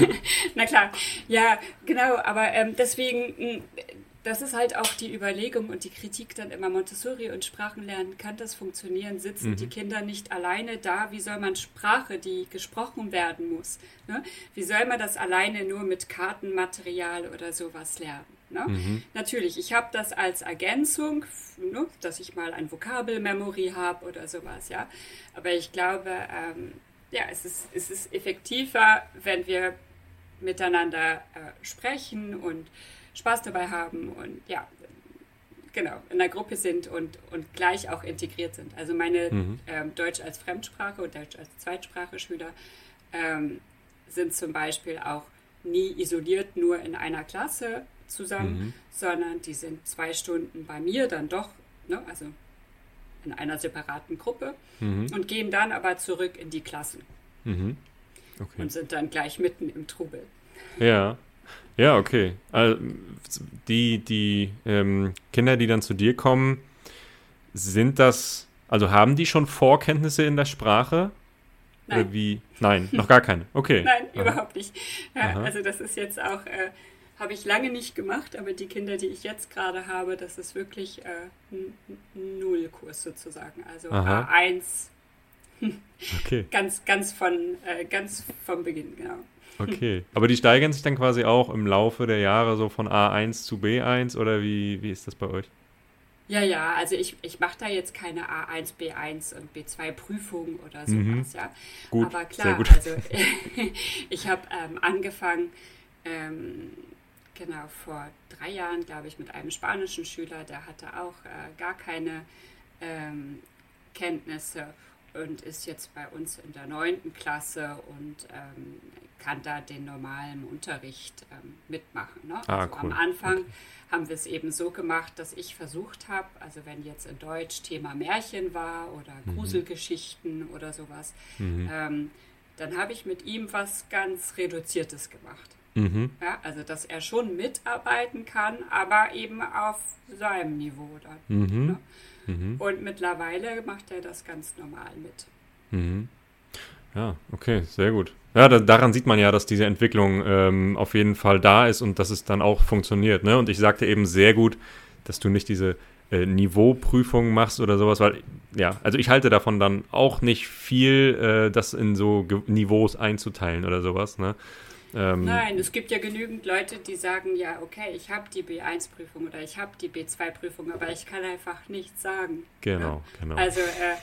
(laughs) Na klar. Ja, genau. Aber ähm, deswegen, hm, das ist halt auch die Überlegung und die Kritik dann immer Montessori und Sprachenlernen. Kann das funktionieren? Sitzen mhm. die Kinder nicht alleine da? Wie soll man Sprache, die gesprochen werden muss? Ne? Wie soll man das alleine nur mit Kartenmaterial oder sowas lernen? Ne? Mhm. Natürlich, ich habe das als Ergänzung, ne, dass ich mal ein Vokabelmemory habe oder sowas, ja. Aber ich glaube, ähm, ja, es ist, es ist effektiver, wenn wir miteinander äh, sprechen und Spaß dabei haben und ja, genau, in der Gruppe sind und, und gleich auch integriert sind. Also meine mhm. ähm, Deutsch als Fremdsprache und Deutsch als Zweitsprache Schüler ähm, sind zum Beispiel auch nie isoliert nur in einer Klasse, zusammen, mhm. sondern die sind zwei Stunden bei mir dann doch, ne, also in einer separaten Gruppe mhm. und gehen dann aber zurück in die Klassen mhm. okay. und sind dann gleich mitten im Trubel. Ja, ja, okay. Also die die ähm, Kinder, die dann zu dir kommen, sind das, also haben die schon Vorkenntnisse in der Sprache? Nein. Oder wie? Nein, noch gar keine. Okay. (laughs) Nein, Aha. überhaupt nicht. Ja, also das ist jetzt auch äh, habe ich lange nicht gemacht, aber die Kinder, die ich jetzt gerade habe, das ist wirklich äh, ein Nullkurs sozusagen. Also Aha. A1 (laughs) okay. ganz, ganz von äh, ganz vom Beginn, genau. Okay. Aber die steigern sich dann quasi auch im Laufe der Jahre so von A1 zu B1 oder wie, wie ist das bei euch? Ja, ja, also ich, ich mache da jetzt keine A1, B1 und B2 Prüfungen oder sowas, mhm. ja. Gut, Aber klar, also (laughs) ich habe ähm, angefangen, ähm, genau vor drei Jahren, glaube ich, mit einem spanischen Schüler, der hatte auch äh, gar keine ähm, Kenntnisse und ist jetzt bei uns in der neunten Klasse und ähm, kann da den normalen Unterricht ähm, mitmachen. Ne? Ah, also cool. Am Anfang okay. haben wir es eben so gemacht, dass ich versucht habe, also wenn jetzt in Deutsch Thema Märchen war oder mhm. Gruselgeschichten oder sowas, mhm. ähm, dann habe ich mit ihm was ganz Reduziertes gemacht. Mhm. Ja, also, dass er schon mitarbeiten kann, aber eben auf seinem Niveau dann. Mhm. Ne? Mhm. Und mittlerweile macht er das ganz normal mit. Mhm. Ja, okay, sehr gut. Ja, da, daran sieht man ja, dass diese Entwicklung ähm, auf jeden Fall da ist und dass es dann auch funktioniert. Ne? Und ich sagte eben sehr gut, dass du nicht diese äh, Niveauprüfungen machst oder sowas, weil, ja, also ich halte davon dann auch nicht viel, äh, das in so Ge Niveaus einzuteilen oder sowas. Ne? Ähm, Nein, es gibt ja genügend Leute, die sagen, ja, okay, ich habe die B1-Prüfung oder ich habe die B2-Prüfung, aber ich kann einfach nichts sagen. Genau, ja? genau. Also äh,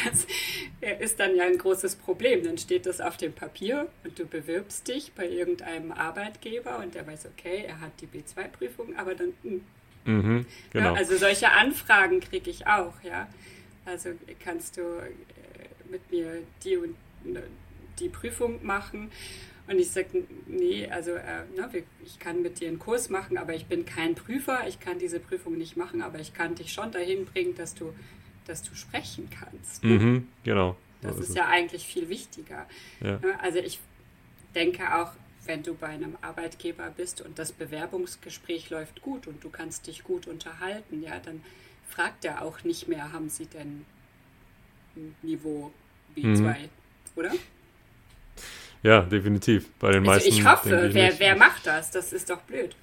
(laughs) das ist dann ja ein großes Problem. Dann steht das auf dem Papier und du bewirbst dich bei irgendeinem Arbeitgeber und der weiß, okay, er hat die B2-Prüfung, aber dann... Hm. Mhm, genau. ja, also solche Anfragen kriege ich auch, ja. Also kannst du äh, mit mir die und die Prüfung machen. Und ich sage, nee, also äh, ne, ich kann mit dir einen Kurs machen, aber ich bin kein Prüfer, ich kann diese Prüfung nicht machen, aber ich kann dich schon dahin bringen, dass du, dass du sprechen kannst. Ne? Mhm, genau. Das ist, ist ja eigentlich viel wichtiger. Ja. Ne, also ich denke auch, wenn du bei einem Arbeitgeber bist und das Bewerbungsgespräch läuft gut und du kannst dich gut unterhalten, ja, dann fragt er auch nicht mehr, haben sie denn Niveau B2, mhm. oder? Ja, definitiv. Bei den also meisten. Ich hoffe, ich wer, wer macht das? Das ist doch blöd.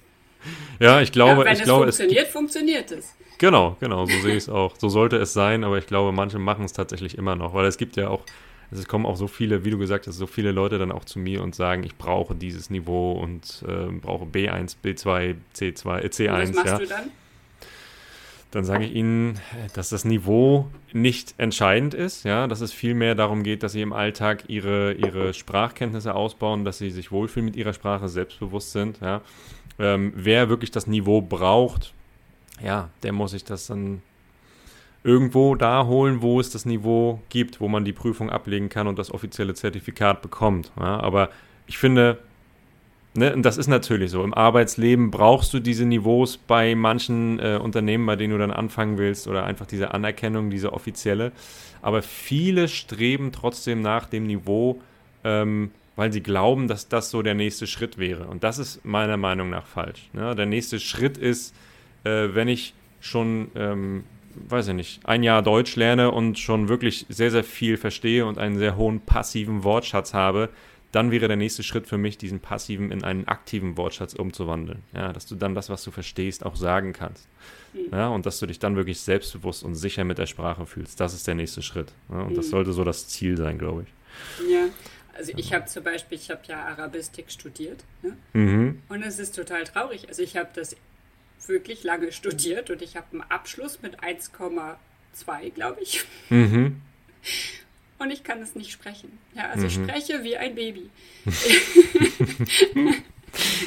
Ja, ich glaube, ja, wenn ich es glaube, funktioniert, es, funktioniert es. Genau, genau, so sehe ich es auch. So sollte es sein, aber ich glaube, manche machen es tatsächlich immer noch, weil es gibt ja auch, es kommen auch so viele, wie du gesagt hast, so viele Leute dann auch zu mir und sagen, ich brauche dieses Niveau und äh, brauche B1, B2, C2, äh, C1. Und was machst ja. du dann? Dann sage ich Ihnen, dass das Niveau nicht entscheidend ist, ja, dass es vielmehr darum geht, dass Sie im Alltag Ihre, Ihre Sprachkenntnisse ausbauen, dass Sie sich wohlfühlen mit Ihrer Sprache, selbstbewusst sind, ja. Ähm, wer wirklich das Niveau braucht, ja, der muss sich das dann irgendwo da holen, wo es das Niveau gibt, wo man die Prüfung ablegen kann und das offizielle Zertifikat bekommt. Ja. Aber ich finde, Ne, und das ist natürlich so. Im Arbeitsleben brauchst du diese Niveaus bei manchen äh, Unternehmen, bei denen du dann anfangen willst, oder einfach diese Anerkennung, diese offizielle. Aber viele streben trotzdem nach dem Niveau, ähm, weil sie glauben, dass das so der nächste Schritt wäre. Und das ist meiner Meinung nach falsch. Ne? Der nächste Schritt ist, äh, wenn ich schon, ähm, weiß ich nicht, ein Jahr Deutsch lerne und schon wirklich sehr, sehr viel verstehe und einen sehr hohen passiven Wortschatz habe, dann wäre der nächste Schritt für mich, diesen passiven in einen aktiven Wortschatz umzuwandeln. Ja, dass du dann das, was du verstehst, auch sagen kannst. Mhm. Ja, und dass du dich dann wirklich selbstbewusst und sicher mit der Sprache fühlst. Das ist der nächste Schritt. Ja, und mhm. das sollte so das Ziel sein, glaube ich. Ja, also ich habe zum Beispiel, ich habe ja Arabistik studiert. Ne? Mhm. Und es ist total traurig. Also ich habe das wirklich lange studiert und ich habe einen Abschluss mit 1,2, glaube ich. Mhm (laughs) und ich kann es nicht sprechen. Ja, also mhm. ich spreche wie ein Baby. (laughs)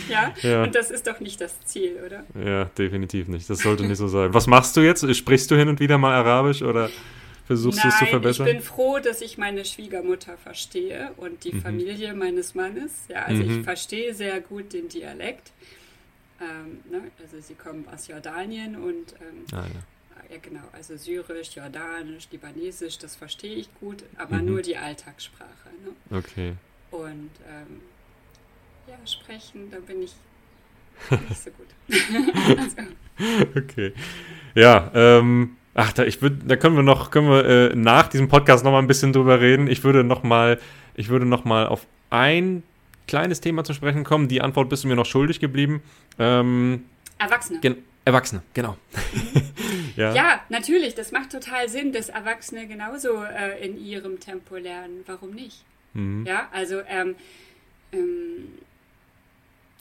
ja? ja, und das ist doch nicht das Ziel, oder? Ja, definitiv nicht. Das sollte nicht so sein. Was machst du jetzt? Sprichst du hin und wieder mal Arabisch oder versuchst du es zu verbessern? Ich bin froh, dass ich meine Schwiegermutter verstehe und die mhm. Familie meines Mannes. Ja, also mhm. ich verstehe sehr gut den Dialekt. Ähm, ne? Also sie kommen aus Jordanien und ähm, ah, ja ja genau, also Syrisch, Jordanisch, Libanesisch, das verstehe ich gut, aber mhm. nur die Alltagssprache. Ne? Okay. Und ähm, ja, sprechen, da bin ich (laughs) nicht so gut. (laughs) also. Okay. Ja, ähm, ach, da, ich würd, da können wir noch, können wir äh, nach diesem Podcast noch mal ein bisschen drüber reden. Ich würde noch mal, ich würde noch mal auf ein kleines Thema zu sprechen kommen. Die Antwort bist du mir noch schuldig geblieben. Ähm, Erwachsene. Erwachsene, genau. (laughs) ja. ja. natürlich, das macht total Sinn, dass Erwachsene genauso äh, in ihrem Tempo lernen. Warum nicht? Mhm. Ja, also ähm, ähm,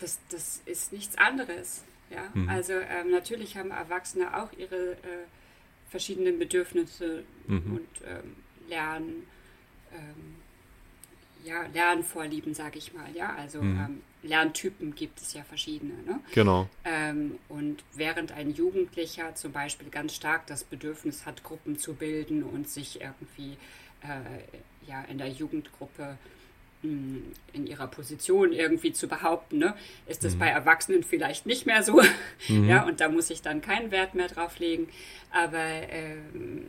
das, das ist nichts anderes. Ja, mhm. also ähm, natürlich haben Erwachsene auch ihre äh, verschiedenen Bedürfnisse mhm. und ähm, Lernen ähm, ja, Lernvorlieben, sage ich mal. Ja, also mhm. ähm, Lerntypen gibt es ja verschiedene. Ne? Genau. Ähm, und während ein Jugendlicher zum Beispiel ganz stark das Bedürfnis hat, Gruppen zu bilden und sich irgendwie äh, ja in der Jugendgruppe hm, in ihrer Position irgendwie zu behaupten, ne? ist das mhm. bei Erwachsenen vielleicht nicht mehr so. (laughs) Mhm. ja, und da muss ich dann keinen Wert mehr drauf legen. Aber ähm,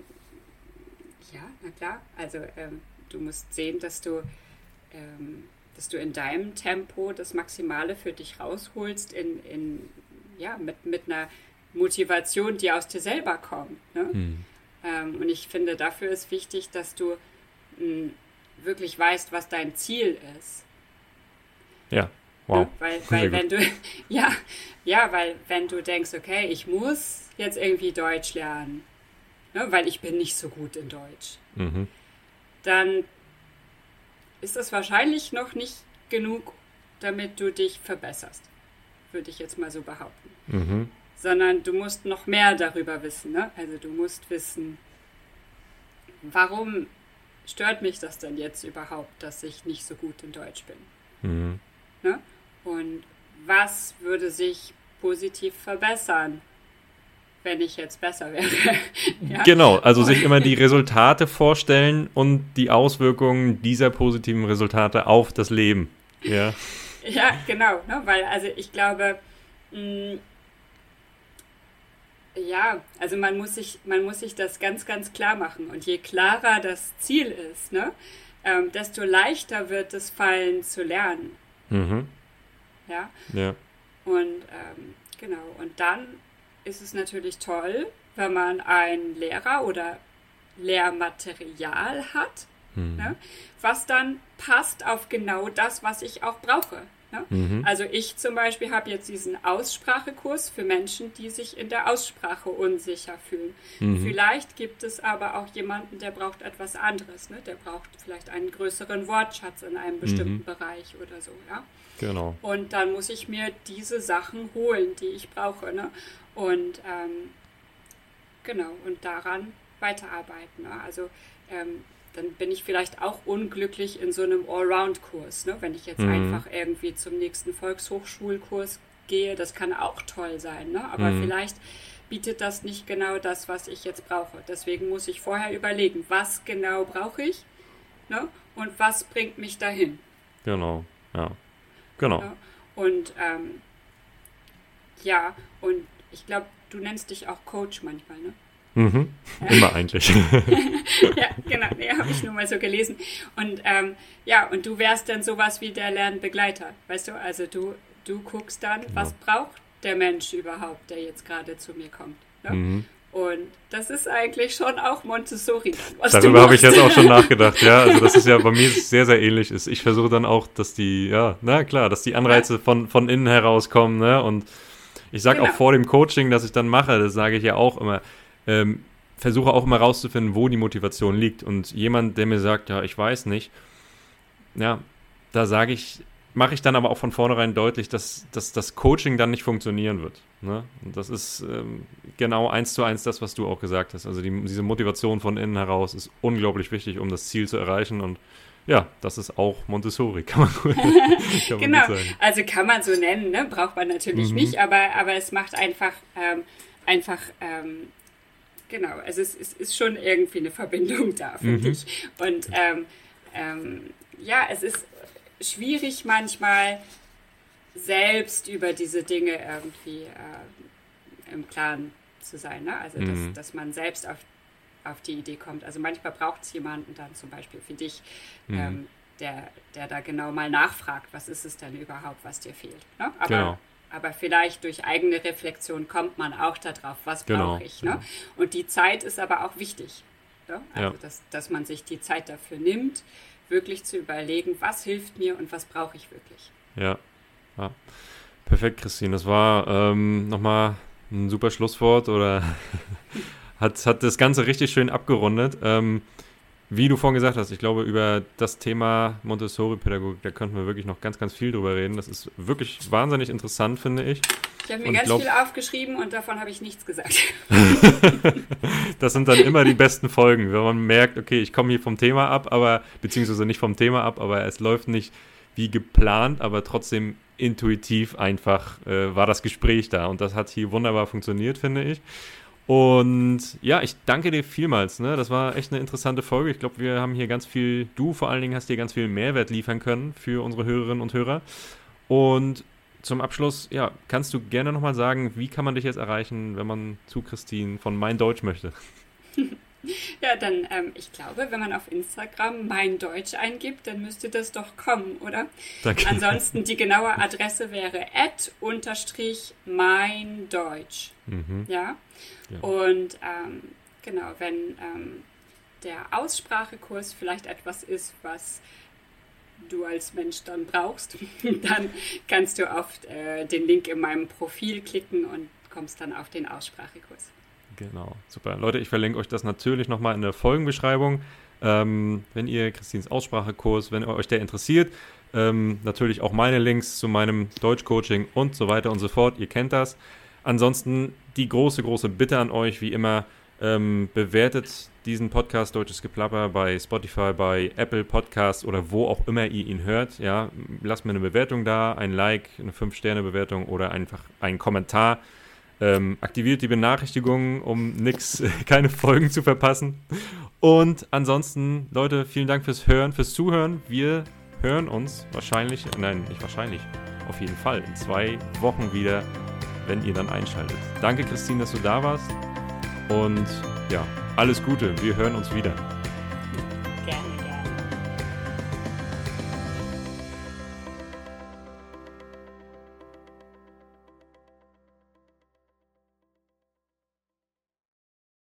ja, na klar, also ähm, du musst sehen, dass du dass du in deinem Tempo das Maximale für dich rausholst, in, in, ja, mit, mit einer Motivation, die aus dir selber kommt. Ne? Hm. Ähm, und ich finde, dafür ist wichtig, dass du mh, hm, wirklich weißt, was dein Ziel ist. Ja, wow. Ne? Weil, (laughs) weil wenn du, (laughs) ja, ja, weil wenn du denkst, okay, ich muss jetzt irgendwie Deutsch lernen, ne, weil ich bin nicht so gut in Deutsch, mhm. dann ist das wahrscheinlich noch nicht genug, damit du dich verbesserst. Würde ich jetzt mal so behaupten. Mhm. Sondern du musst noch mehr darüber wissen. Ne? Also du musst wissen, warum stört mich das denn jetzt überhaupt, dass ich nicht so gut in Deutsch bin? Mhm. Ne? Und was würde sich positiv verbessern? Wenn ich jetzt besser wäre. (laughs) ja? Genau, also sich immer die Resultate vorstellen und die Auswirkungen dieser positiven Resultate auf das Leben. Ja, ja genau, ne? weil also ich glaube, mh, mm, ja, also man muss, sich, man muss sich das ganz, ganz klar machen. Und je klarer das Ziel ist, ne, ähm, desto leichter wird es fallen zu lernen. Mhm. Ja. Ja. Und ähm, genau, und dann ist es natürlich toll, wenn man einen Lehrer oder Lehrmaterial hat, Mhm. ne, was dann passt auf genau das, was ich auch brauche. Ne? Mhm. Also ich zum Beispiel habe jetzt diesen Aussprachekurs für Menschen, die sich in der Aussprache unsicher fühlen. Mhm. Vielleicht gibt es aber auch jemanden, der braucht etwas anderes. Ne? Der braucht vielleicht einen größeren Wortschatz in einem bestimmten Mhm. Bereich oder so. Ja? Genau. Und dann muss ich mir diese Sachen holen, die ich brauche. Ne? Und ähm, genau, und daran weiterarbeiten. Ne? Also ähm, dann bin ich vielleicht auch unglücklich in so einem Allround-Kurs. Ne? Wenn ich jetzt Mhm. einfach irgendwie zum nächsten Volkshochschulkurs gehe, das kann auch toll sein. Ne? Aber Mhm. vielleicht bietet das nicht genau das, was ich jetzt brauche. Deswegen muss ich vorher überlegen, was genau brauche ich ne? und was bringt mich dahin. Genau. Ja. Genau. Und ähm, ja, und ich glaube, du nennst dich auch Coach manchmal, ne? Mhm. Immer eigentlich. (laughs) ja, genau, nee, habe ich nur mal so gelesen. Und ähm, ja, und du wärst dann sowas wie der Lernbegleiter, weißt du? Also du, du guckst dann, was braucht der Mensch überhaupt, der jetzt gerade zu mir kommt. Ne? Mhm. Und das ist eigentlich schon auch Montessori. Darüber habe ich jetzt auch schon nachgedacht, ja. Also das ist ja (laughs) bei mir sehr, sehr ähnlich ist. Ich versuche dann auch, dass die, ja, na klar, dass die Anreize von, von innen herauskommen, ne? Und ich sage Genau. auch vor dem Coaching, das ich dann mache, das sage ich ja auch immer, ähm, versuche auch immer rauszufinden, wo die Motivation liegt. Und jemand, der mir sagt, ja, ich weiß nicht, ja, da sage ich, mache ich dann aber auch von vornherein deutlich, dass, dass das Coaching dann nicht funktionieren wird. Ne? Und das ist ähm, genau eins zu eins das, was du auch gesagt hast. Also die, diese Motivation von innen heraus ist unglaublich wichtig, um das Ziel zu erreichen. Und ja, das ist auch Montessori, kann man, gut- (laughs) kann man Genau, gut sagen. also kann man so nennen, ne? braucht man natürlich Mhm. nicht, aber, aber es macht einfach, ähm, einfach, ähm, genau, also es, es ist schon irgendwie eine Verbindung da, finde Mhm. ich. Und ähm, ähm, ja, es ist schwierig manchmal selbst über diese Dinge irgendwie äh, im Klaren zu sein, ne? also dass, Mhm. dass man selbst auf auf die Idee kommt. Also manchmal braucht es jemanden dann zum Beispiel für dich, Mhm. ähm, der, der da genau mal nachfragt, was ist es denn überhaupt, was dir fehlt. Ne? Aber, Genau. aber vielleicht durch eigene Reflexion kommt man auch darauf, was Genau, brauche ich. Ne? Und die Zeit ist aber auch wichtig. Ne? Also Ja. dass, dass man sich die Zeit dafür nimmt, wirklich zu überlegen, was hilft mir und was brauche ich wirklich. Ja. ja. Perfekt, Christine. Das war ähm, nochmal ein super Schlusswort oder (laughs) hat, hat das Ganze richtig schön abgerundet. Ähm, wie du vorhin gesagt hast, ich glaube, über das Thema Montessori-Pädagogik, da könnten wir wirklich noch ganz, ganz viel drüber reden. Das ist wirklich wahnsinnig interessant, finde ich. Ich habe mir Und ganz glaub- viel aufgeschrieben und davon habe ich nichts gesagt. (laughs) Das sind dann immer die besten Folgen, wenn man merkt, okay, ich komme hier vom Thema ab, aber, beziehungsweise nicht vom Thema ab, aber es läuft nicht wie geplant, aber trotzdem intuitiv einfach äh, war das Gespräch da und das hat hier wunderbar funktioniert, finde ich. Und ja, ich danke dir vielmals. Ne? Das war echt eine interessante Folge. Ich glaube, wir haben hier ganz viel, du vor allen Dingen hast hier ganz viel Mehrwert liefern können für unsere Hörerinnen und Hörer. Und zum Abschluss, ja, kannst du gerne nochmal sagen, wie kann man dich jetzt erreichen, wenn man zu Christine von Mein Deutsch möchte? (laughs) (laughs) Ja, dann, ähm, ich glaube, wenn man auf Instagram mein Deutsch eingibt, dann müsste das doch kommen, oder? Danke. Ansonsten die genaue (laughs) Adresse wäre at unterstrich mein Deutsch. Mhm. Ja. Ja. Und ähm, genau, wenn ähm, der Aussprachekurs vielleicht etwas ist, was du als Mensch dann brauchst, (laughs) dann kannst du auf äh, den Link in meinem Profil klicken und kommst dann auf den Aussprachekurs. Genau, super. Leute, ich verlinke euch das natürlich nochmal in der Folgenbeschreibung. Ähm, wenn ihr Christins Aussprachekurs, wenn euch der interessiert, ähm, natürlich auch meine Links zu meinem Deutschcoaching und so weiter und so fort. Ihr kennt das. Ansonsten die große, große Bitte an euch, wie immer, ähm, bewertet diesen Podcast Deutsches Geplapper bei Spotify, bei Apple Podcasts oder wo auch immer ihr ihn hört. Ja, lasst mir eine Bewertung da, ein Like, eine 5-Sterne-Bewertung oder einfach einen Kommentar. Ähm, aktiviert die Benachrichtigungen, um nix, (laughs) keine Folgen zu verpassen. Und ansonsten, Leute, vielen Dank fürs Hören, fürs Zuhören. Wir hören uns wahrscheinlich, nein, nicht wahrscheinlich, auf jeden Fall in zwei Wochen wieder, wenn ihr dann einschaltet. Danke, Christine, dass du da warst. Und ja, alles Gute. Wir hören uns wieder.